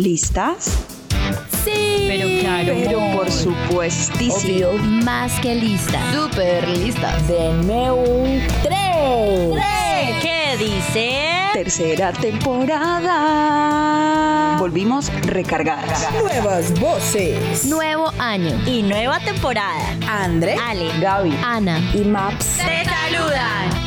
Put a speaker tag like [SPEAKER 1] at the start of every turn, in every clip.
[SPEAKER 1] ¿Listas?
[SPEAKER 2] Sí.
[SPEAKER 3] Pero claro.
[SPEAKER 1] Pero por supuestísimo.
[SPEAKER 2] Obvio, más que lista.
[SPEAKER 3] Súper listas.
[SPEAKER 2] Denme un 3.
[SPEAKER 3] ¿Qué dice?
[SPEAKER 1] Tercera temporada. Volvimos recargadas.
[SPEAKER 4] Nuevas voces.
[SPEAKER 2] Nuevo año.
[SPEAKER 3] Y nueva temporada.
[SPEAKER 4] André,
[SPEAKER 3] Ale.
[SPEAKER 4] Gaby
[SPEAKER 2] Ana.
[SPEAKER 4] y Maps.
[SPEAKER 3] ¡Te saludan!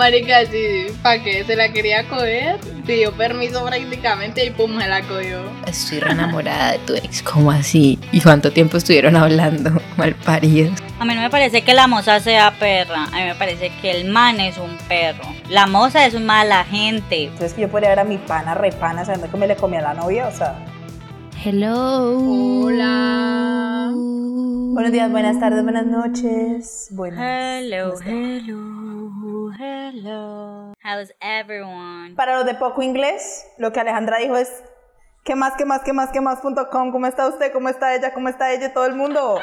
[SPEAKER 5] Marica, sí, ¿para qué? Se la quería coger, pidió permiso prácticamente y pum, se la cogió.
[SPEAKER 3] Estoy re enamorada de tu ex. ¿Cómo así? ¿Y cuánto tiempo estuvieron hablando? Mal paridos.
[SPEAKER 6] A mí no me parece que la moza sea perra, a mí me parece que el man es un perro. La moza es mala gente.
[SPEAKER 4] Entonces que yo podría ver a mi pana repana sabiendo que me le comía a la novia, o sea.
[SPEAKER 2] Hello.
[SPEAKER 5] Hola.
[SPEAKER 4] Buenos días, buenas tardes, buenas noches. Buenas.
[SPEAKER 6] Hello, hello, hello. How's everyone?
[SPEAKER 4] Para los de poco inglés, lo que Alejandra dijo es ¿Qué más, qué más, qué más, qué más.com? ¿Cómo está usted? ¿Cómo está ella? ¿Cómo está ella? Todo el mundo.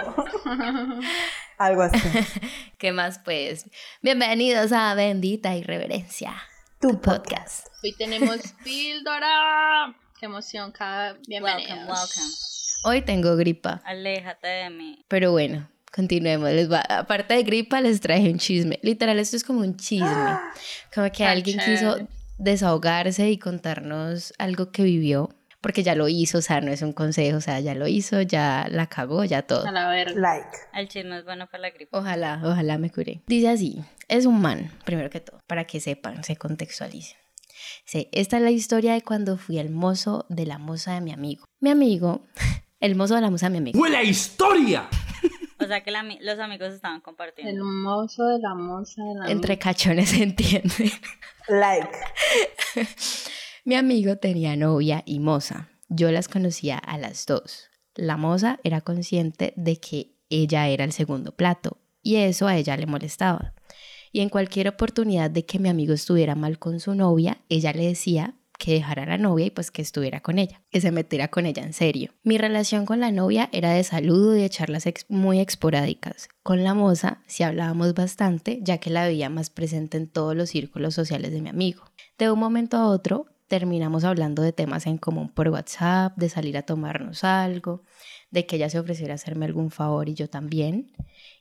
[SPEAKER 4] Algo así.
[SPEAKER 3] ¿Qué más pues? Bienvenidos a Bendita Irreverencia.
[SPEAKER 4] Tu
[SPEAKER 3] podcast.
[SPEAKER 5] Hoy tenemos píldora. Qué emoción, cada bienvenidos.
[SPEAKER 6] Welcome, welcome.
[SPEAKER 3] Hoy tengo gripa.
[SPEAKER 6] Aléjate de mí.
[SPEAKER 3] Pero bueno, continuemos. Les va- aparte de gripa, les traje un chisme. Literal, esto es como un chisme. Como que alguien quiso desahogarse y contarnos algo que vivió. Porque ya lo hizo, o sea, no es un consejo, o sea, ya lo hizo, ya la cagó, ya todo.
[SPEAKER 5] A la verga.
[SPEAKER 4] Like.
[SPEAKER 6] El chisme es bueno para la gripe.
[SPEAKER 3] Ojalá, ojalá me curé. Dice así, es un man, primero que todo, para que sepan, se contextualicen. Sí, esta es la historia de cuando fui el mozo de la moza de mi amigo. Mi amigo, el mozo de la moza de mi amigo.
[SPEAKER 7] ¡Huele historia!
[SPEAKER 6] O sea que la mi- los amigos estaban
[SPEAKER 5] El
[SPEAKER 6] compartiendo.
[SPEAKER 5] mozo de la moza de la
[SPEAKER 3] Entre cachones se entiende.
[SPEAKER 4] Like.
[SPEAKER 3] Mi amigo tenía novia y moza. Yo las conocía a las dos. La moza era consciente de que ella era el segundo plato y eso a ella le molestaba. Y en cualquier oportunidad de que mi amigo estuviera mal con su novia, ella le decía que dejara a la novia y pues que estuviera con ella, que se metiera con ella en serio. Mi relación con la novia era de saludo y de charlas muy esporádicas. Con la moza sí hablábamos bastante, ya que la veía más presente en todos los círculos sociales de mi amigo. De un momento a otro terminamos hablando de temas en común por WhatsApp, de salir a tomarnos algo, de que ella se ofreciera a hacerme algún favor y yo también.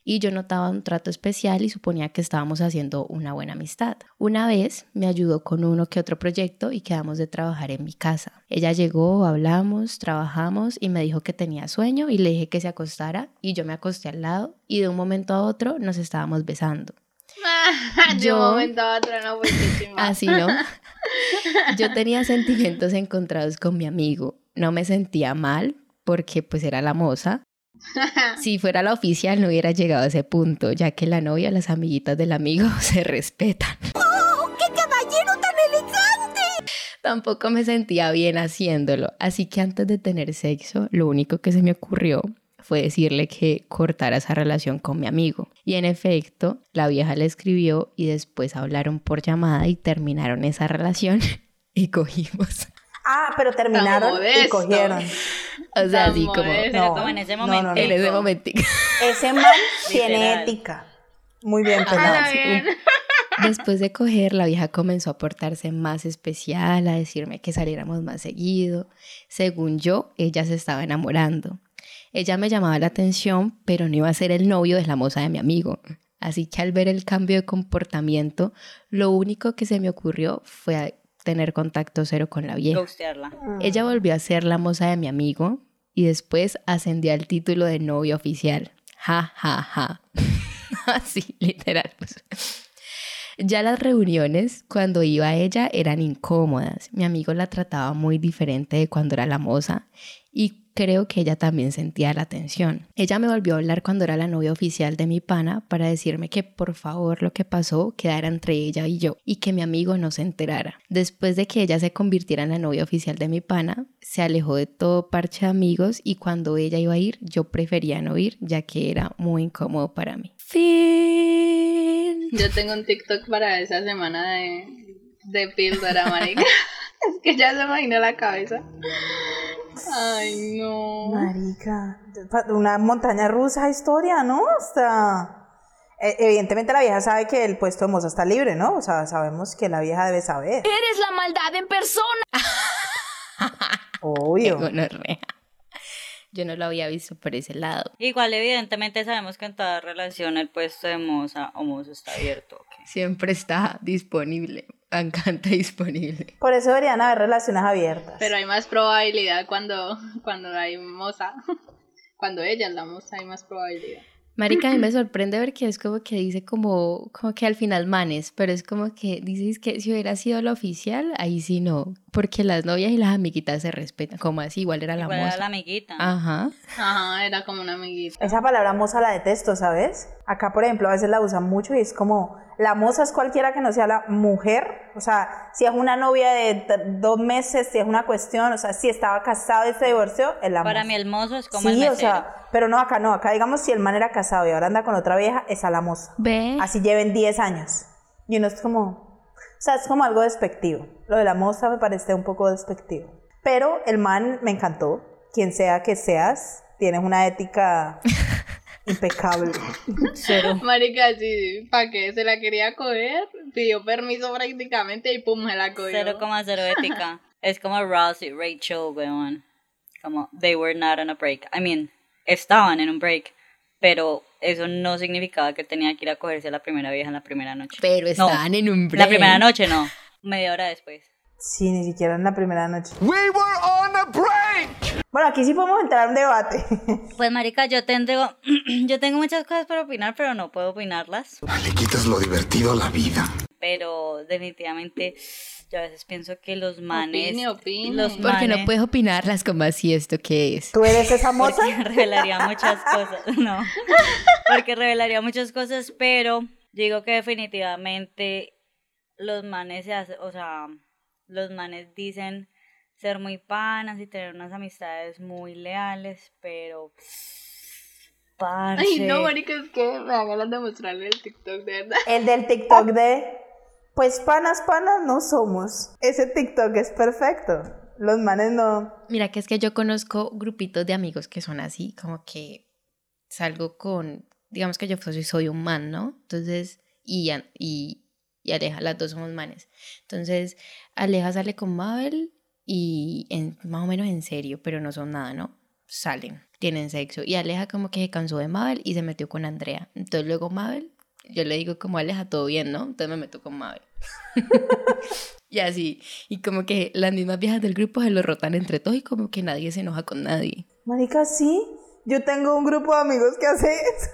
[SPEAKER 3] Y yo notaba un trato especial y suponía que estábamos haciendo una buena amistad. Una vez me ayudó con uno que otro proyecto y quedamos de trabajar en mi casa. Ella llegó, hablamos, trabajamos y me dijo que tenía sueño y le dije que se acostara y yo me acosté al lado y de un momento a otro nos estábamos besando.
[SPEAKER 5] de
[SPEAKER 3] Yo-
[SPEAKER 5] un momento a otro no chimba.
[SPEAKER 3] Así, ¿no? Yo tenía sentimientos encontrados con mi amigo. No me sentía mal porque pues era la moza. Si fuera la oficial no hubiera llegado a ese punto, ya que la novia las amiguitas del amigo se respetan.
[SPEAKER 2] ¡Oh, qué caballero tan elegante!
[SPEAKER 3] Tampoco me sentía bien haciéndolo, así que antes de tener sexo, lo único que se me ocurrió fue decirle que cortara esa relación con mi amigo. Y en efecto, la vieja le escribió y después hablaron por llamada y terminaron esa relación y cogimos.
[SPEAKER 4] Ah, pero terminaron y cogieron.
[SPEAKER 3] O sea, así como.
[SPEAKER 6] Pero como en ese momento.
[SPEAKER 4] no, no.
[SPEAKER 3] en ese momento.
[SPEAKER 4] Ese man tiene ética. Muy bien,
[SPEAKER 5] A
[SPEAKER 4] pelado.
[SPEAKER 5] la bien.
[SPEAKER 3] Después de coger, la vieja comenzó a portarse más especial, a decirme que saliéramos más seguido. Según yo, ella se estaba enamorando. Ella me llamaba la atención, pero no iba a ser el novio de la moza de mi amigo. Así que al ver el cambio de comportamiento, lo único que se me ocurrió fue tener contacto cero con la vieja.
[SPEAKER 6] Ghostearla.
[SPEAKER 3] Ella volvió a ser la moza de mi amigo y después ascendió al título de novio oficial. Ja, ja, ja. Así, literal. Ya las reuniones, cuando iba ella, eran incómodas. Mi amigo la trataba muy diferente de cuando era la moza y creo que ella también sentía la tensión. Ella me volvió a hablar cuando era la novia oficial de mi pana para decirme que por favor lo que pasó quedara entre ella y yo y que mi amigo no se enterara. Después de que ella se convirtiera en la novia oficial de mi pana, se alejó de todo parche de amigos y cuando ella iba a ir, yo prefería no ir ya que era muy incómodo para mí. Fin.
[SPEAKER 5] Yo tengo un TikTok para esa semana de, de píldora, marica. es que ya se imaginó la cabeza. Ay, no.
[SPEAKER 4] Marica, una montaña rusa historia, ¿no? Hasta... e- Evidentemente la vieja sabe que el puesto de moza está libre, ¿no? O sea, sabemos que la vieja debe saber.
[SPEAKER 2] Eres la maldad en persona.
[SPEAKER 4] Obvio.
[SPEAKER 3] Yo no lo había visto por ese lado.
[SPEAKER 6] Igual, evidentemente, sabemos que en toda relación el puesto de moza o mozo está abierto.
[SPEAKER 3] Siempre está disponible. Me encanta disponible.
[SPEAKER 4] Por eso deberían haber relaciones abiertas.
[SPEAKER 5] Pero hay más probabilidad cuando, cuando hay moza. Cuando ella es la moza hay más probabilidad.
[SPEAKER 3] Marica, a mí me sorprende ver que es como que dice como, como que al final manes, pero es como que dices que si hubiera sido la oficial, ahí sí no, porque las novias y las amiguitas se respetan, como así, igual era la
[SPEAKER 6] Igual era
[SPEAKER 3] moza.
[SPEAKER 6] la amiguita.
[SPEAKER 3] Ajá.
[SPEAKER 5] Ajá, era como una amiguita.
[SPEAKER 4] Esa palabra moza la detesto, ¿sabes? Acá, por ejemplo, a veces la usan mucho y es como, la moza es cualquiera que no sea la mujer. O sea, si es una novia de dos meses, si es una cuestión, o sea, si estaba casado y se divorció, es la
[SPEAKER 6] Para
[SPEAKER 4] moza.
[SPEAKER 6] mí el mozo es como el
[SPEAKER 4] Sí,
[SPEAKER 6] mesero.
[SPEAKER 4] o sea, pero no, acá no, acá digamos si el man era casado y ahora anda con otra vieja, es a la moza.
[SPEAKER 3] Ve.
[SPEAKER 4] Así lleven 10 años. Y uno es como, o sea, es como algo despectivo. Lo de la moza me parece un poco despectivo. Pero el man me encantó. Quien sea que seas, tienes una ética impecable.
[SPEAKER 6] Cero.
[SPEAKER 5] Marica, sí, ¿para qué? Se la quería coger, pidió permiso prácticamente y pum, se la cogió.
[SPEAKER 6] 0,0 ética. es como Ross y Rachel, weón. Como, they were not on a break. I mean, estaban en un break, pero eso no significaba que tenía que ir a cogerse a la primera vieja en la primera noche.
[SPEAKER 3] Pero
[SPEAKER 6] No,
[SPEAKER 3] estaban en un break.
[SPEAKER 6] La primera noche no, media hora después.
[SPEAKER 4] Sí, ni siquiera en la primera noche.
[SPEAKER 7] We were on a break!
[SPEAKER 4] Bueno, aquí sí podemos entrar en un debate.
[SPEAKER 6] Pues marica, yo tengo, yo tengo muchas cosas para opinar, pero no puedo opinarlas.
[SPEAKER 7] Le quitas lo divertido a la vida.
[SPEAKER 6] Pero definitivamente, yo a veces pienso que los manes...
[SPEAKER 5] Opine, opine.
[SPEAKER 6] Los
[SPEAKER 3] Porque no puedes opinarlas como así esto que es.
[SPEAKER 4] ¿Tú eres esa moza?
[SPEAKER 6] Porque revelaría muchas cosas, no. Porque revelaría muchas cosas, pero digo que definitivamente los manes se hacen, o sea, los manes dicen ser muy panas y tener unas amistades muy leales, pero parce,
[SPEAKER 5] Ay, no, marica, es que me dan ganas de mostrarle el TikTok, de verdad.
[SPEAKER 4] El del TikTok de, pues panas, panas no somos. Ese TikTok es perfecto. Los manes no.
[SPEAKER 3] Mira que es que yo conozco grupitos de amigos que son así, como que salgo con, digamos que yo soy, soy un man, ¿no? Entonces, y, y, y Aleja, las dos somos manes. Entonces, Aleja sale con Mabel y en, más o menos en serio, pero no son nada, ¿no? Salen, tienen sexo. Y Aleja como que se cansó de Mabel y se metió con Andrea. Entonces luego Mabel, yo le digo como Aleja, todo bien, ¿no? Entonces me meto con Mabel. Y así, y como que las mismas viejas del grupo se lo rotan entre todos y como que nadie se enoja con nadie.
[SPEAKER 4] Marica, sí. Yo tengo un grupo de amigos que hace eso.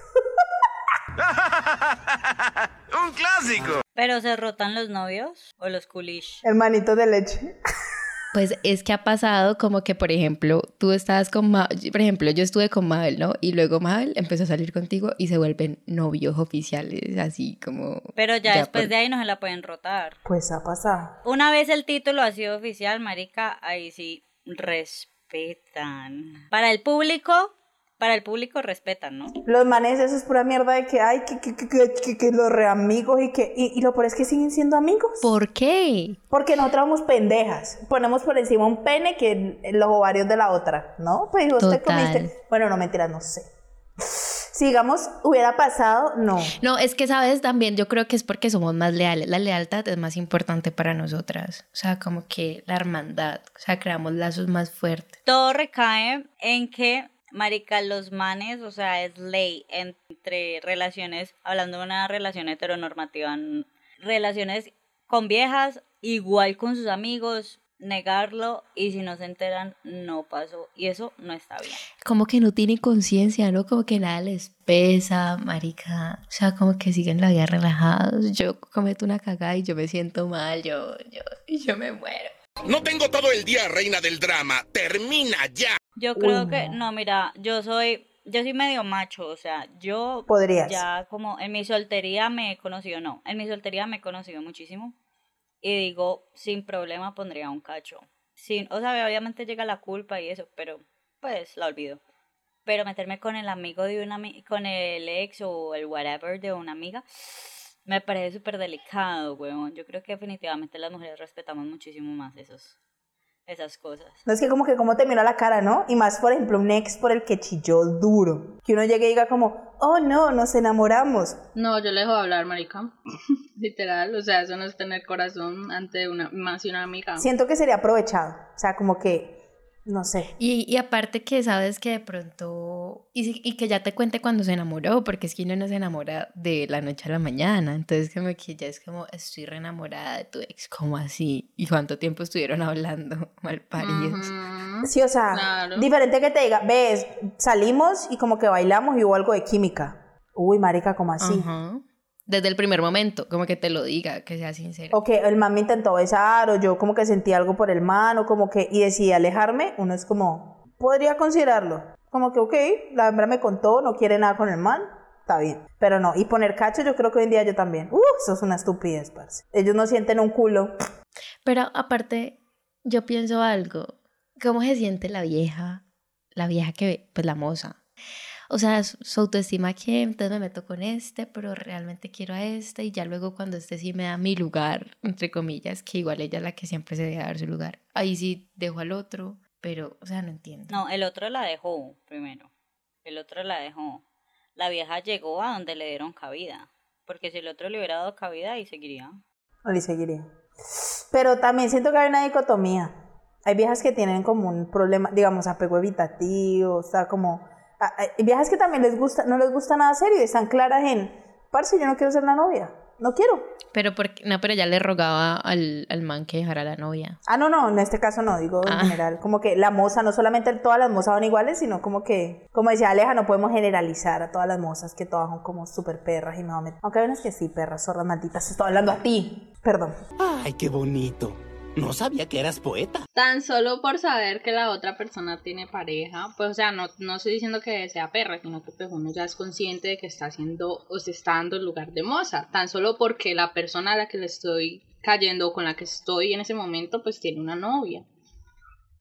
[SPEAKER 7] ¡Un clásico!
[SPEAKER 6] pero se rotan los novios o los coolish.
[SPEAKER 4] Hermanito de leche.
[SPEAKER 3] Pues es que ha pasado como que, por ejemplo, tú estabas con Mabel, por ejemplo, yo estuve con Mabel, ¿no? Y luego Mabel empezó a salir contigo y se vuelven novios oficiales, así como...
[SPEAKER 6] Pero ya, después
[SPEAKER 3] por-
[SPEAKER 6] de ahí no se la pueden rotar.
[SPEAKER 4] Pues ha pasado.
[SPEAKER 6] Una vez el título ha sido oficial, marica, ahí sí respetan. Para el público, para el público respetan, ¿no?
[SPEAKER 4] Los manes, eso es pura mierda de que, ay, que, que, que, que, que- que los reamigos y que. Y, y lo peor es que siguen siendo amigos.
[SPEAKER 3] ¿Por qué?
[SPEAKER 4] Porque nosotros somos pendejas. Ponemos por encima un pene que los ovarios de la otra, ¿no? Pues vos te
[SPEAKER 3] Total.
[SPEAKER 4] comiste. Bueno, no mentira, no sé. Si digamos hubiera pasado, no.
[SPEAKER 3] No, es que, ¿sabes? También yo creo que es porque somos más leales. La lealtad es más importante para nosotras. O sea, como que la hermandad. O sea, creamos lazos más fuertes.
[SPEAKER 6] Todo recae en que, marica, los manes, o sea, es ley entre relaciones, hablando de una relación heteronormativa, relaciones con viejas, igual con sus amigos, negarlo y si no se enteran, no pasó. Y eso no está bien.
[SPEAKER 3] Como que no tienen conciencia, ¿no? Como que nada les pesa, marica. O sea, como que siguen la vida relajados. Yo cometo una cagada y yo me siento mal, yo, yo, y yo me muero.
[SPEAKER 8] No tengo todo el día, reina del drama. Termina ya.
[SPEAKER 6] Yo creo que, no, mira, yo soy, yo soy medio macho, o sea, yo
[SPEAKER 4] Podrías.
[SPEAKER 6] ya como en mi soltería me he conocido, no, en mi soltería me he conocido muchísimo y digo, sin problema pondría un cacho. Sin, o sea, obviamente llega la culpa y eso, pero pues la olvido. Pero meterme con el amigo de una con el ex o el whatever de una amiga, me parece súper delicado, weón. Yo creo que definitivamente las mujeres respetamos muchísimo más esos, esas cosas.
[SPEAKER 4] No es que como que como te mira la cara, ¿no? Y más, por ejemplo, un ex por el que chilló duro. Que uno llegue y diga como, oh no, nos enamoramos.
[SPEAKER 5] No, yo le dejo de hablar, marica. Literal, o sea, eso no es tener corazón ante una, más de una amiga.
[SPEAKER 4] Siento que sería aprovechado. O sea, como que no sé.
[SPEAKER 3] Y, y aparte que sabes que de pronto, y, si- y que ya te cuente cuando se enamoró, porque es que uno no se enamora de la noche a la mañana, entonces como que ya es como, estoy re enamorada de tu ex, como así? ¿Y cuánto tiempo estuvieron hablando mal paridos?
[SPEAKER 4] Sí, o sea,
[SPEAKER 5] Claro.
[SPEAKER 4] diferente que te diga, ves, salimos y como que bailamos y hubo algo de química. Uy, marica, como así?
[SPEAKER 3] Ajá. Desde el primer momento, como que te lo diga, que sea sincero.
[SPEAKER 4] O que el man me intentó besar, o yo como que sentí algo por el man, o como que, y decidí alejarme, uno es como, podría considerarlo. Como que, ok, la hembra me contó, no quiere nada con el man, está bien. Pero no, y poner cacho, yo creo que hoy en día yo también. Uh, eso es una estupidez, parce. Ellos no sienten un culo.
[SPEAKER 3] Pero aparte, yo pienso algo. ¿Cómo se siente la vieja? La vieja que, pues la moza. O sea, su, autoestima que entonces me meto con este, pero realmente quiero a este y ya luego cuando este sí me da mi lugar, entre comillas, que igual ella es la que siempre se debe dar su lugar. Ahí sí dejo al otro, pero, o sea, no entiendo.
[SPEAKER 6] No, el otro la dejó primero. El otro la dejó. La vieja llegó a donde le dieron cabida. Porque si el otro le hubiera dado cabida, ahí seguiría.
[SPEAKER 4] Le seguiría. Pero también siento que hay una dicotomía. Hay viejas que tienen como un problema, digamos, apego evitativo, o sea, como... Hay viejas que también les gusta, no les gusta nada serio y están claras en, parce, yo no quiero ser la novia, no quiero.
[SPEAKER 3] Pero porque, no, pero ya le rogaba al, al man que dejara a la novia.
[SPEAKER 4] Ah, no, no, en este caso no, digo en
[SPEAKER 3] Ah.
[SPEAKER 4] general. Como que la moza, no solamente todas las mozas son iguales, sino como que, como decía Aleja, no podemos generalizar a todas las mozas que todas son como súper perras y me va a meter. Aunque hay unas que sí, perras, zorras malditas, estoy hablando a ti. Perdón.
[SPEAKER 9] Ay, qué bonito. No sabía que eras poeta.
[SPEAKER 5] Tan solo por saber que la otra persona tiene pareja, pues o sea, no, no estoy diciendo que sea perra, sino que pues uno ya es consciente de que está haciendo o se está dando el lugar de moza. Tan solo porque la persona a la que le estoy cayendo o con la que estoy en ese momento, pues tiene una novia.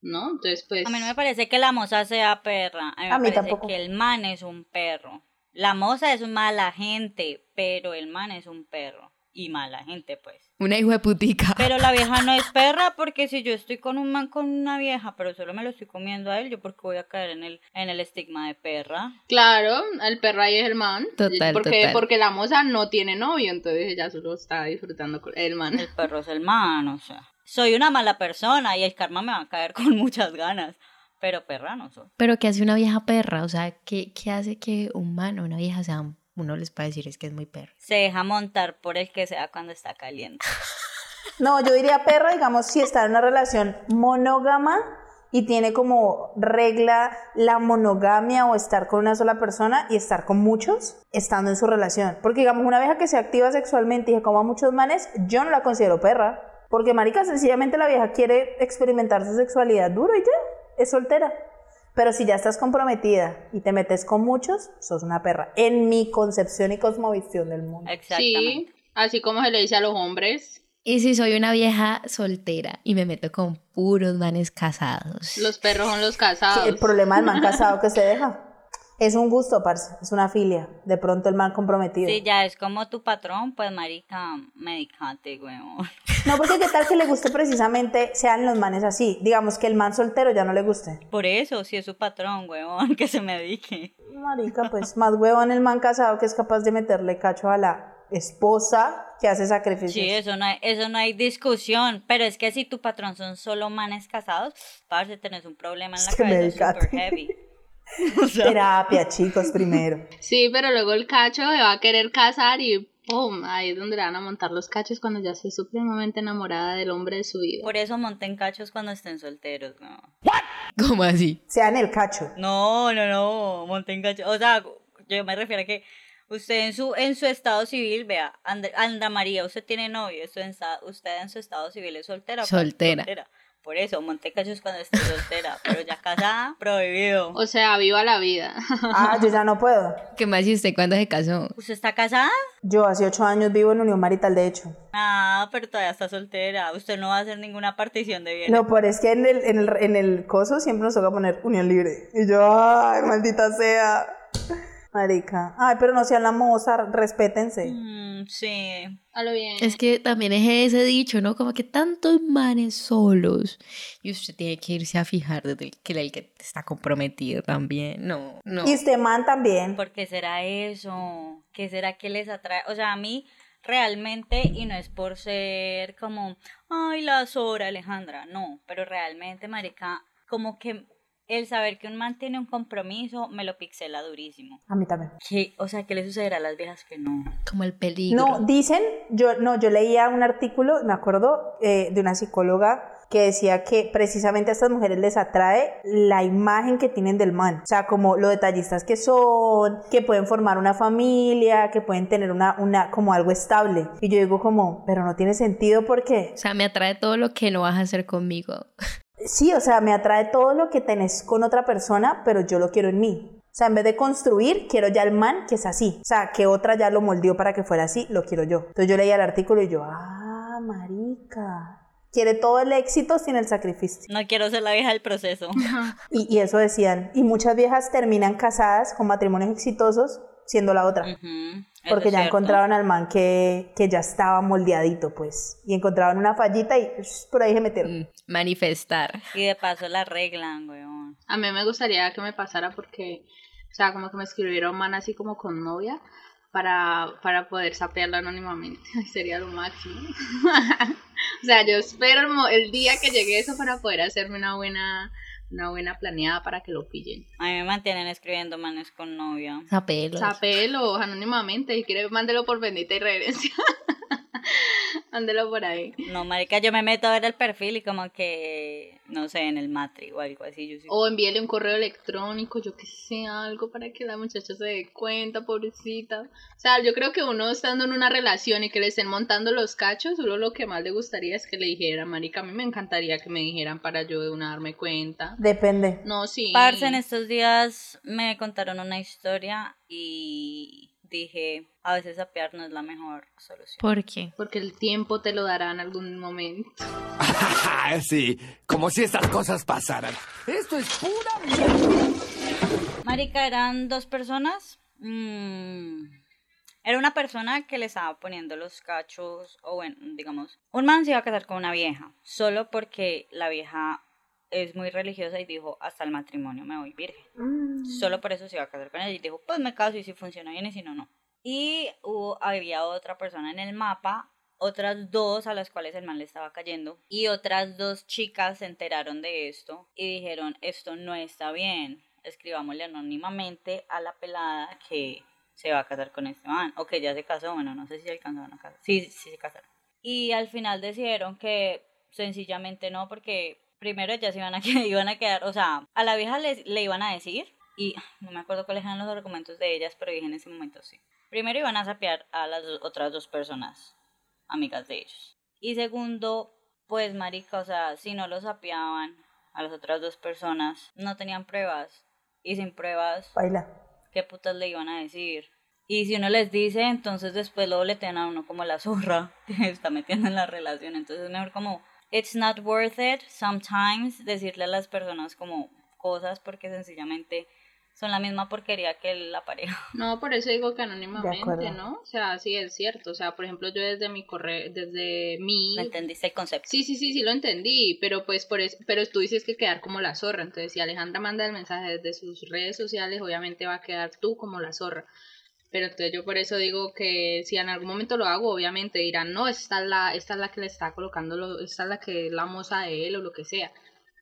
[SPEAKER 5] ¿No? Entonces, pues...
[SPEAKER 6] A mí no me parece que la moza sea perra. A mí me
[SPEAKER 4] A mí
[SPEAKER 6] parece
[SPEAKER 4] tampoco.
[SPEAKER 6] que el man es un perro. La moza es mala gente, pero el man es un perro. Y mala gente, pues.
[SPEAKER 3] Una hijo de putica.
[SPEAKER 6] Pero la vieja no es perra porque si yo estoy con un man con una vieja, pero solo me lo estoy comiendo a él, yo porque voy a caer en el, en el estigma de perra.
[SPEAKER 5] Claro, el perro ahí es el man.
[SPEAKER 3] Total,
[SPEAKER 5] porque,
[SPEAKER 3] total.
[SPEAKER 5] porque la moza no tiene novio, entonces ella solo está disfrutando con el man.
[SPEAKER 6] El perro es el man, o sea. Soy una mala persona y el karma me va a caer con muchas ganas. Pero perra no soy.
[SPEAKER 3] Pero ¿qué hace una vieja perra? O sea, ¿qué, qué hace que un man o una vieja sea, uno les puede decir es que es muy perra?
[SPEAKER 6] Se deja montar por el que sea cuando está caliente.
[SPEAKER 4] No, yo diría perra, digamos, si está en una relación monógama y tiene como regla la monogamia o estar con una sola persona y estar con muchos estando en su relación. Porque digamos, una vieja que se activa sexualmente y que coma muchos manes, yo no la considero perra. Porque marica, sencillamente la vieja quiere experimentar su sexualidad duro y ya, es soltera. Pero si ya estás comprometida y te metes con muchos, sos una perra. En mi concepción y cosmovisión del mundo.
[SPEAKER 6] Exactamente.
[SPEAKER 5] Sí, así como se le dice a los hombres,
[SPEAKER 3] Y si soy una vieja soltera y me meto con puros manes casados.
[SPEAKER 5] los perros son los
[SPEAKER 4] Sí,
[SPEAKER 5] casados.
[SPEAKER 4] el problema del man casado que se deja. Es un gusto, parce. Es una filia. De pronto el man comprometido.
[SPEAKER 6] Si ya es como tu patrón, pues marica, medicate, weón.
[SPEAKER 4] No, porque qué tal que le guste precisamente sean los manes así. Digamos que el man soltero ya no le guste.
[SPEAKER 6] Por eso, si es su patrón, weón, que se medique.
[SPEAKER 4] Marica, pues más huevón el man casado que es capaz de meterle cacho a la esposa que hace sacrificios.
[SPEAKER 6] Sí, eso no hay, eso no hay discusión. Pero es que si tu patrón son solo manes casados, parce, tenés un problema en la
[SPEAKER 4] Es que
[SPEAKER 6] cabeza super heavy. O sea,
[SPEAKER 4] Terapia, chicos, primero.
[SPEAKER 5] Sí, pero luego el cacho se va a querer casar y ¡pum! Ahí es donde le van a montar los cachos cuando ya esté supremamente enamorada del hombre de su vida.
[SPEAKER 6] por eso monten cachos cuando estén solteros, weón.
[SPEAKER 3] ¿Cómo así?
[SPEAKER 4] Sean el cacho.
[SPEAKER 6] No, no, no, monten cachos. O sea, yo me refiero a que usted en su, en su estado civil, vea, And- Andra María, usted tiene novio, usted en, sa- usted en su estado civil es soltera. o
[SPEAKER 3] Soltera.
[SPEAKER 6] Por eso, monte cachos cuando esté soltera, pero ya casada, prohibido.
[SPEAKER 5] O sea, viva la vida.
[SPEAKER 4] Ah, yo ya no puedo.
[SPEAKER 3] ¿Qué más y usted cuándo se casó?
[SPEAKER 6] ¿Usted está casada?
[SPEAKER 4] Yo hace ocho años vivo en unión marital, de hecho.
[SPEAKER 6] Ah, pero todavía está soltera. Usted no va a hacer ninguna partición de bienes.
[SPEAKER 4] No, pero es que en el, en, el, en el coso siempre nos toca poner unión libre. Y yo, ay, maldita sea. Marica. Ay, pero no sean la moza, respétense.
[SPEAKER 6] Mm, sí.
[SPEAKER 5] A lo bien.
[SPEAKER 3] Es que también es ese dicho, ¿no? Como que tantos manes solos. Y usted tiene que irse a fijar desde el que el que está comprometido también. No, no.
[SPEAKER 4] Y usted, man, también.
[SPEAKER 6] ¿Por qué será eso? ¿Qué será que les atrae? O sea, a mí realmente, y no es por ser como, ay, la Sora Alejandra, no, pero realmente, marica, como que el saber que un man tiene un compromiso me lo pixela durísimo.
[SPEAKER 4] A mí también.
[SPEAKER 6] ¿Qué, o sea, ¿qué le sucederá a las viejas que no?
[SPEAKER 3] Como el peligro.
[SPEAKER 4] No, dicen, yo no, yo leía un artículo, me acuerdo, eh, de una psicóloga que decía que precisamente a estas mujeres les atrae la imagen que tienen del man, o sea, como lo detallistas que son, que pueden formar una familia, que pueden tener una, una, como algo estable. Y yo digo como, pero no tiene sentido porque...
[SPEAKER 3] O sea, me atrae todo lo que no vas a hacer conmigo.
[SPEAKER 4] Sí, o sea, me atrae todo lo que tenés con otra persona, pero yo lo quiero en mí. O sea, en vez de construir, quiero ya el man que es así. O sea, que otra ya lo moldeó para que fuera así, lo quiero yo. Entonces yo leía el artículo y yo, ah, marica, quiere todo el éxito sin el sacrificio.
[SPEAKER 6] No quiero ser la vieja del proceso.
[SPEAKER 4] y, y, eso decían. Y muchas viejas terminan casadas con matrimonios exitosos siendo la otra. Uh -huh. Porque ya encontraron al man que, que, ya estaba moldeadito, pues. Y encontraron una fallita y por ahí se metieron.
[SPEAKER 3] Mm, manifestar.
[SPEAKER 6] Y de paso la arreglan, weón.
[SPEAKER 5] A mí me gustaría que me pasara porque, o sea, como que me escribiera un man así como con novia para, para poder sapearla anónimamente. Sería lo máximo. o sea, yo espero el, el día que llegue eso para poder hacerme una buena una buena planeada para que lo pillen.
[SPEAKER 6] A mí me mantienen escribiendo manes con novia.
[SPEAKER 3] Sapelos.
[SPEAKER 5] Sapelos, anónimamente. Si quiere, mándelo por bendita y mándelo por ahí.
[SPEAKER 6] No, marica, yo me meto a ver el perfil y como que, no sé, en el matri o algo así. Yo sí.
[SPEAKER 5] O envíele un correo electrónico, yo que sé, algo para que la muchacha se dé cuenta, pobrecita. O sea, yo creo que uno estando en una relación y que le estén montando los cachos, uno lo que más le gustaría es que le dijera, marica, a mí me encantaría que me dijeran para yo de una darme cuenta.
[SPEAKER 4] Depende.
[SPEAKER 5] No, sí.
[SPEAKER 6] Parce, en estos días me contaron una historia y dije, a veces apear no es la mejor solución.
[SPEAKER 3] ¿Por qué?
[SPEAKER 5] Porque el tiempo te lo dará en algún momento.
[SPEAKER 7] sí, como si estas cosas pasaran. Esto es pura mierda.
[SPEAKER 6] Marica, eran dos personas. Mm, era una persona que le estaba poniendo los cachos, o bueno, digamos, un man se iba a casar con una vieja, solo porque la vieja es muy religiosa y dijo, hasta el matrimonio me voy virgen. Mm. Solo por eso se iba a casar con ella y dijo, pues me caso y si funciona bien y si no, no. Y hubo, había otra persona en el mapa, otras dos a las cuales el man le estaba cayendo y otras dos chicas se enteraron de esto y dijeron, esto no está bien, escribámosle anónimamente a la pelada que se va a casar con este man, o que ya se casó, bueno, no sé si se alcanzaron a casar, sí, sí se casaron. Y al final decidieron que sencillamente no, porque primero ellas iban a, iban a quedar, o sea, a la vieja le, le iban a decir, y no me acuerdo cuáles eran los argumentos de ellas, pero dije en ese momento sí. Primero iban a sapear a las otras dos personas, amigas de ellos. Y segundo, pues marica, o sea, si no los sapeaban a las otras dos personas, no tenían pruebas. Y sin pruebas,
[SPEAKER 4] Baila.
[SPEAKER 6] ¿qué putas le iban a decir? Y si uno les dice, entonces después luego le tienen a uno como la zorra que está metiendo en la relación. Entonces es mejor como it's not worth it sometimes decirle a las personas como cosas porque sencillamente son la misma porquería que la pareja.
[SPEAKER 5] No, por eso digo que anónimamente, ¿no? O sea, sí es cierto. O sea, por ejemplo, yo desde mi correo, desde mi...
[SPEAKER 6] ¿Me entendiste el concepto?
[SPEAKER 5] Sí, sí, sí, sí lo entendí, pero pues por eso, pero tú dices que quedar como la zorra. Entonces, si Alejandra manda el mensaje desde sus redes sociales, obviamente va a quedar tú como la zorra. Pero entonces yo por eso digo que si en algún momento lo hago, obviamente dirán, no, esta es la, esta es la que le está colocando, lo, esta es la que es la moza de él o lo que sea.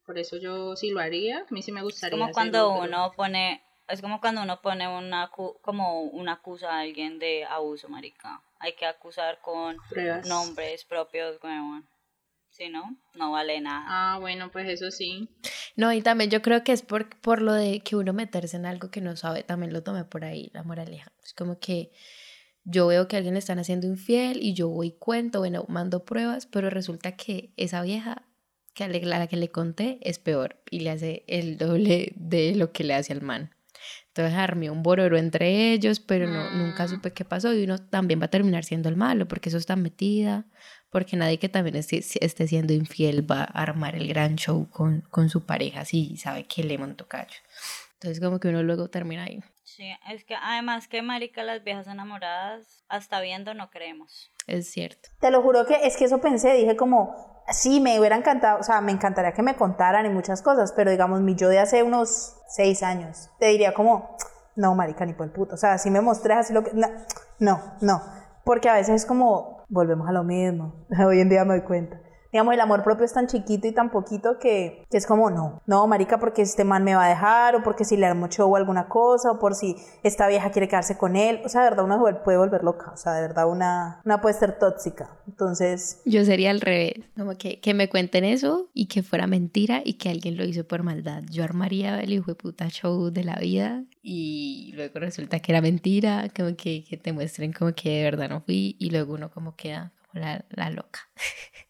[SPEAKER 5] Por eso yo sí lo haría, a mí sí me gustaría.
[SPEAKER 6] Es como cuando uno pone, es como cuando uno pone una, como una acusa a alguien de abuso, marica. Hay que acusar con
[SPEAKER 5] Pruebas.
[SPEAKER 6] nombres propios, weón. Si no, no vale nada.
[SPEAKER 5] Ah, bueno, pues eso sí.
[SPEAKER 3] No, y también yo creo que es por, por lo de que uno meterse en algo que no sabe, también lo tomé por ahí, la moraleja. Es como que yo veo que a alguien le están haciendo infiel y yo voy y cuento, bueno, mando pruebas, pero resulta que esa vieja que a la que le conté es peor y le hace el doble de lo que le hace al man. Entonces armé un bororo entre ellos, pero no, nunca supe qué pasó y uno también va a terminar siendo el malo porque eso está metida, porque nadie que también esté, esté siendo infiel va a armar el gran show con, con su pareja si sabe que le montó cacho. Entonces como que uno luego termina ahí.
[SPEAKER 6] Sí, es que además que marica las viejas enamoradas hasta viendo no creemos.
[SPEAKER 3] Es cierto.
[SPEAKER 4] Te lo juro que es que eso pensé, dije como, sí, me hubiera encantado, o sea, me encantaría que me contaran y muchas cosas, pero digamos, mi yo de hace unos seis años, te diría como, no, marica, ni por el puto, o sea, si me mostré así lo que, no, no, no, porque a veces es como, volvemos a lo mismo, hoy en día me doy cuenta, digamos, el amor propio es tan chiquito y tan poquito que, que, es como, no, no, marica, porque este man me va a dejar, o porque si le armo show o alguna cosa, o por si esta vieja quiere quedarse con él. O sea, de verdad, una puede volver loca. O sea, de verdad, una, una puede ser tóxica. Entonces...
[SPEAKER 3] Yo sería al revés, como que, que me cuenten eso y que fuera mentira y que alguien lo hizo por maldad. Yo armaría el hijo de puta show de la vida y luego resulta que era mentira, como que, que te muestren como que de verdad no fui y luego uno como queda como la, la loca.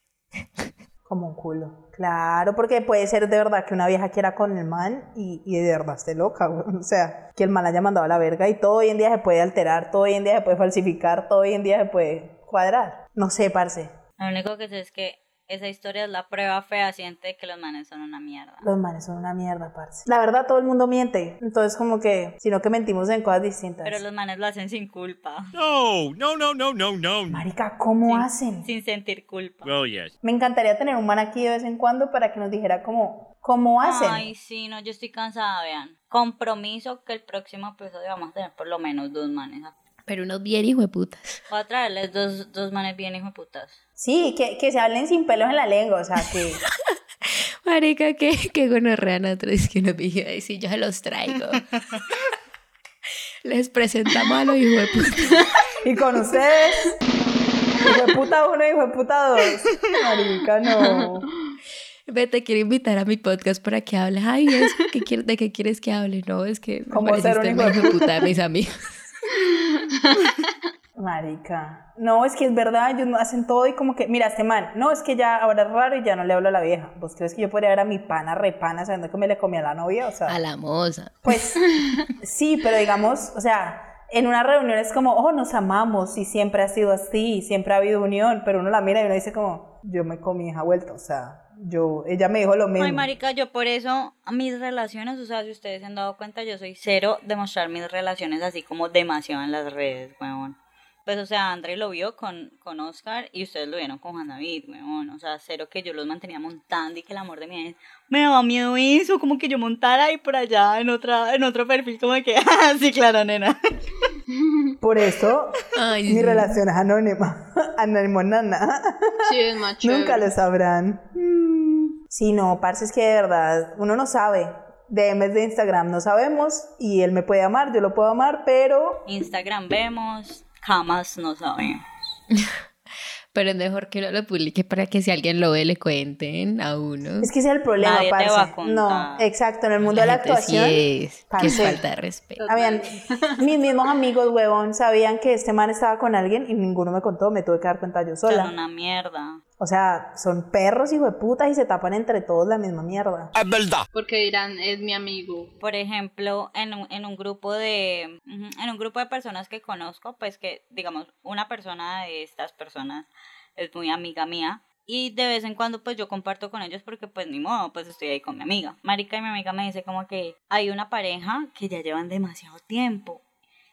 [SPEAKER 4] Como un culo. Claro, porque puede ser de verdad que una vieja quiera con el man y, y de verdad esté loca, O sea, que el man haya mandado a la verga y todo hoy en día se puede alterar, todo hoy en día se puede falsificar, todo hoy en día se puede cuadrar. No sé, parce.
[SPEAKER 6] Lo único que sé es que esa historia es la prueba fehaciente de que los manes son una mierda.
[SPEAKER 4] Los manes son una mierda, parce. La verdad, todo el mundo miente. Entonces, como que, sino que mentimos en cosas distintas.
[SPEAKER 6] Pero los manes lo hacen sin culpa.
[SPEAKER 10] No, no, no, no, no, no.
[SPEAKER 4] Marica, ¿cómo hacen?
[SPEAKER 6] Sin sentir culpa.
[SPEAKER 10] Oh, yes.
[SPEAKER 4] Me encantaría tener un man aquí de vez en cuando para que nos dijera cómo, cómo hacen.
[SPEAKER 6] Ay, sí, no, yo estoy cansada, vean. Compromiso que el próximo episodio vamos a tener por lo menos dos manes
[SPEAKER 3] pero unos bien hijo de putas.
[SPEAKER 6] Voy a traerles dos, dos manes bien hijo de putas.
[SPEAKER 4] Sí, que, que se hablen sin pelos en la lengua, o sea, que...
[SPEAKER 3] Marica, que, que gonorrea nosotros que nos dije, sí, yo se los traigo. Les presentamos a los hijos de puta.
[SPEAKER 4] y con ustedes, hijo de puta uno, hijo de puta dos. Marica, no.
[SPEAKER 3] Ve, quiero invitar a mi podcast para que hables. Ay, ¿de qué quieres que hable? No, es que me ser un hijo de puta de mis amigos.
[SPEAKER 4] Marica. No, es que es verdad, ellos hacen todo y como que, mira, este man, no, es que ya ahora es raro y ya no le hablo a la vieja. ¿Vos crees que yo podría ver a mi pana repana sabiendo que me le comía a la novia? O sea.
[SPEAKER 3] A la moza.
[SPEAKER 4] Pues sí, pero digamos, o sea, en una reunión es como, oh, nos amamos y siempre ha sido así, siempre ha habido unión, pero uno la mira y uno dice como, yo me comí esa vuelta, o sea, yo, ella me dijo lo mismo.
[SPEAKER 6] Ay, marica, yo por eso, mis relaciones, o sea, si ustedes se han dado cuenta, yo soy cero de mostrar mis relaciones así como demasiado en las redes, weón. Pues, o sea, André lo vio con, con Oscar y ustedes lo vieron con Juan David, weón. O sea, cero que yo los mantenía montando y que el amor de mi es, me daba miedo eso, como que yo montara ahí por allá en otra, en otro perfil, como que, ah, sí, claro, nena.
[SPEAKER 4] Por eso, mi relación es anónima. Anónimo nana.
[SPEAKER 5] Sí, es.
[SPEAKER 4] Nunca lo sabrán. Sí, no, parce, es que de verdad, uno no sabe. DMs de Instagram no sabemos y él me puede amar, yo lo puedo amar, pero...
[SPEAKER 6] Instagram vemos, jamás no sabemos.
[SPEAKER 3] Pero es mejor que no lo publique para que si alguien lo ve le cuenten a uno.
[SPEAKER 4] Es que ese es el problema,
[SPEAKER 6] Nadie
[SPEAKER 4] parce.
[SPEAKER 6] te va a contar.
[SPEAKER 4] no, exacto, en el mundo de la actuación.
[SPEAKER 3] Sí es, que
[SPEAKER 4] parce,
[SPEAKER 3] es falta de respeto.
[SPEAKER 4] Habían, mis mismos amigos, huevón, sabían que este man estaba con alguien y ninguno me contó, me tuve que dar cuenta yo sola.
[SPEAKER 6] Son una mierda.
[SPEAKER 4] O sea, son perros, hijo de puta, y se tapan entre todos la misma mierda.
[SPEAKER 7] Es verdad.
[SPEAKER 5] Porque dirán, es mi amigo.
[SPEAKER 6] Por ejemplo, en un, en un grupo de en un grupo de personas que conozco, pues que digamos, una persona de estas personas es muy amiga mía y de vez en cuando pues yo comparto con ellos porque pues ni modo, pues estoy ahí con mi amiga. Marica y mi amiga me dice como que hay una pareja que ya llevan demasiado tiempo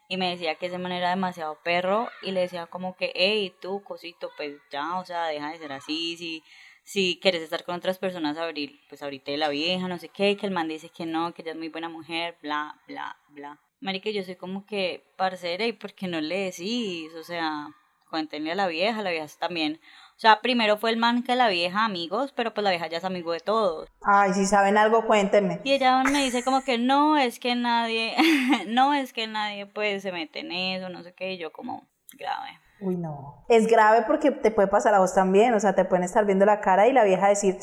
[SPEAKER 6] y me decía que ese man era demasiado perro y le decía como que, hey, tú, cosito, pues ya, o sea, deja de ser así, si, si quieres estar con otras personas, abrir, pues ahorita la vieja, no sé qué, que el man dice que no, que ella es muy buena mujer, bla, bla, bla. Marica, yo soy como que, parcera, ¿y por qué no le decís? O sea, cuéntenle a la vieja, la vieja también. O sea, primero fue el man que la vieja, amigos, pero pues la vieja ya es amigo de todos.
[SPEAKER 4] Ay, si saben algo, cuéntenme.
[SPEAKER 6] Y ella me dice como que no, es que nadie, no, es que nadie pues se mete en eso, no sé qué, y yo como grave.
[SPEAKER 4] Uy, no. Es grave porque te puede pasar a vos también, o sea, te pueden estar viendo la cara y la vieja decir,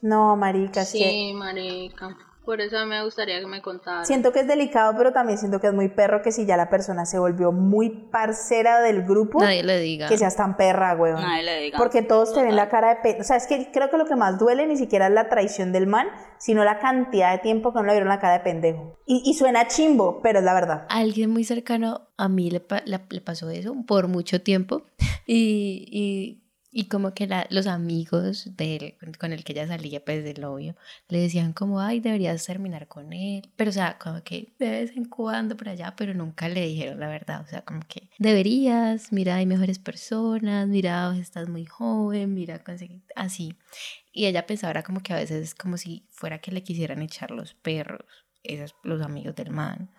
[SPEAKER 4] no, marica, es que...
[SPEAKER 5] Sí, marica. Por eso me gustaría que me contara.
[SPEAKER 4] Siento que es delicado, pero también siento que es muy perro que si ya la persona se volvió muy parcera del grupo,
[SPEAKER 3] Nadie le diga.
[SPEAKER 4] que seas tan perra, weón.
[SPEAKER 6] Nadie le diga.
[SPEAKER 4] Porque todos te ven la cara de pe... O sea, es que creo que lo que más duele ni siquiera es la traición del man, sino la cantidad de tiempo que no le vieron la cara de pendejo. Y, y suena chimbo, pero es la verdad.
[SPEAKER 3] A alguien muy cercano a mí le, pa- la- le pasó eso por mucho tiempo y, y, y como que los amigos de con- el que ella salía, pues del novio, le decían como, ay, deberías terminar con él, pero o sea, como que de vez en cuando por allá, pero nunca le dijeron la verdad, o sea, como que deberías, mira, hay mejores personas, mira, estás muy joven, mira, así. Y ella pensaba era como que a veces es como si fuera que le quisieran echar los perros, esos los amigos del man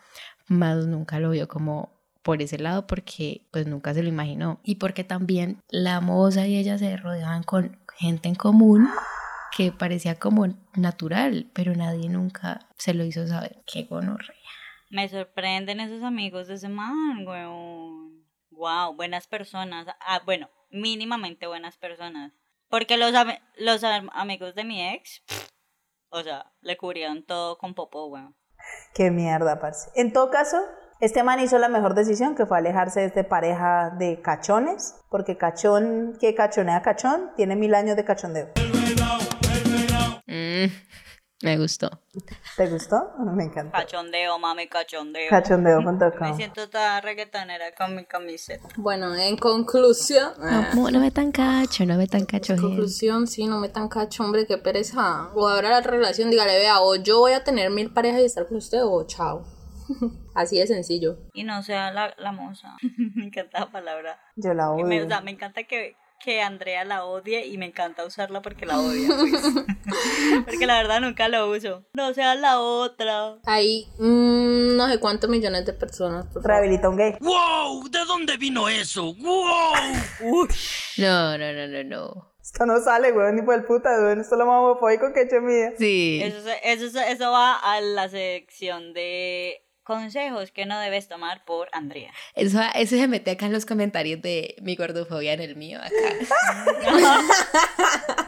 [SPEAKER 3] más nunca lo vio como por ese lado porque pues nunca se lo imaginó y porque también la moza y ella se rodeaban con gente en común que parecía como natural, pero nadie nunca se lo hizo saber. Qué gonorrea.
[SPEAKER 6] Me sorprenden esos amigos de ese man, weón. Wow, buenas personas. Ah, bueno, mínimamente buenas personas. Porque los, los amigos de mi ex, o sea, le cubrían todo con popó, weón.
[SPEAKER 4] Qué mierda, parce. En todo caso, este man hizo la mejor decisión, que fue alejarse de esta pareja de cachones, porque cachón que cachonea cachón tiene mil años de cachondeo.
[SPEAKER 3] Mm, me gustó.
[SPEAKER 4] ¿Te gustó? Me encanta.
[SPEAKER 6] Cachondeo, mami, cachondeo.
[SPEAKER 4] Cachondeo.com.
[SPEAKER 6] Me siento toda reggaetonera con mi camiseta.
[SPEAKER 5] Bueno, en conclusión.
[SPEAKER 3] No, no me tan cacho, no me tan cacho.
[SPEAKER 5] En conclusión, sí, no me tan cacho, hombre, qué pereza. O ahora la relación, dígale, vea, o yo voy a tener mil parejas y estar con usted, o chao. Así de sencillo.
[SPEAKER 6] Y no sea la, la moza. me encanta la palabra.
[SPEAKER 4] Yo la odio. Me,
[SPEAKER 6] o sea, me encanta que, que Andrea la odie y me encanta usarla porque la odia. Pues. porque la verdad nunca lo uso. No sea la otra.
[SPEAKER 5] Hay mmm, no sé cuántos millones de personas.
[SPEAKER 4] Rehabilita un gay.
[SPEAKER 7] ¡Wow! ¿De dónde vino eso? ¡Wow!
[SPEAKER 3] No, no, no, no, no.
[SPEAKER 4] Esto no sale, weón, ni por el puta, weón. Esto es lo más homofóbico que he hecho mía.
[SPEAKER 3] Sí.
[SPEAKER 6] Eso, eso, eso va a la sección de consejos que no debes tomar por Andrea.
[SPEAKER 3] Eso, eso se mete acá en los comentarios de mi gordofobia en el mío, acá.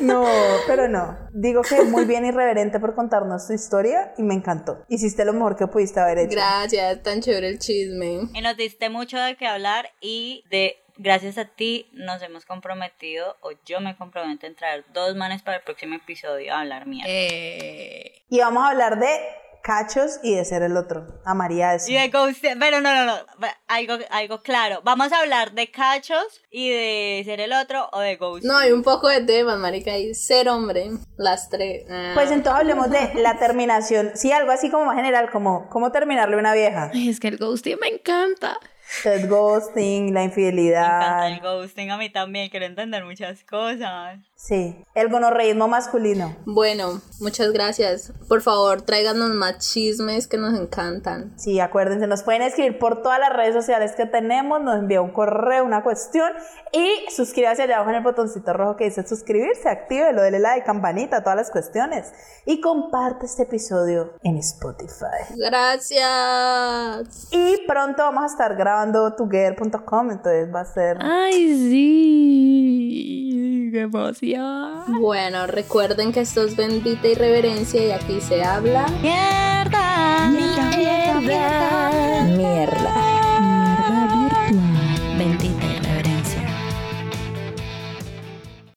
[SPEAKER 4] No, pero no. Digo que muy bien irreverente por contarnos tu historia y me encantó. Hiciste lo mejor que pudiste haber hecho.
[SPEAKER 5] Gracias, tan chévere el chisme.
[SPEAKER 6] Y nos diste mucho de qué hablar y de gracias a ti nos hemos comprometido, o yo me comprometo a entrar dos manes para el próximo episodio a hablar mierda.
[SPEAKER 3] Eh...
[SPEAKER 4] Y vamos a hablar de cachos y de ser el otro. Amaría eso.
[SPEAKER 6] Y de ghosting, pero no, no, no, algo, algo claro. Vamos a hablar de cachos y de ser el otro o de ghosting.
[SPEAKER 5] No, hay un poco de temas, marica, y ser hombre, las tres. Ah.
[SPEAKER 4] Pues entonces hablemos de la terminación. Sí, algo así como más general, como cómo terminarle a una vieja.
[SPEAKER 3] Ay, es que el ghosting me encanta.
[SPEAKER 4] El ghosting, la infidelidad.
[SPEAKER 6] Me encanta el ghosting, a mí también, quiero entender muchas cosas.
[SPEAKER 4] Sí, el gonorreísmo masculino.
[SPEAKER 5] Bueno, muchas gracias. Por favor, tráiganos más chismes que nos encantan.
[SPEAKER 4] Sí, acuérdense, nos pueden escribir por todas las redes sociales que tenemos, nos envía un correo, una cuestión y suscríbase allá abajo en el botoncito rojo que dice suscribirse, active lo de la de campanita, todas las cuestiones y comparte este episodio en Spotify.
[SPEAKER 5] Gracias.
[SPEAKER 4] Y pronto vamos a estar grabando together.com, entonces va a ser...
[SPEAKER 3] Ay, sí, qué emoción.
[SPEAKER 5] Bueno, recuerden que esto es bendita irreverencia y aquí se habla
[SPEAKER 6] mierda.
[SPEAKER 3] mierda. mierda.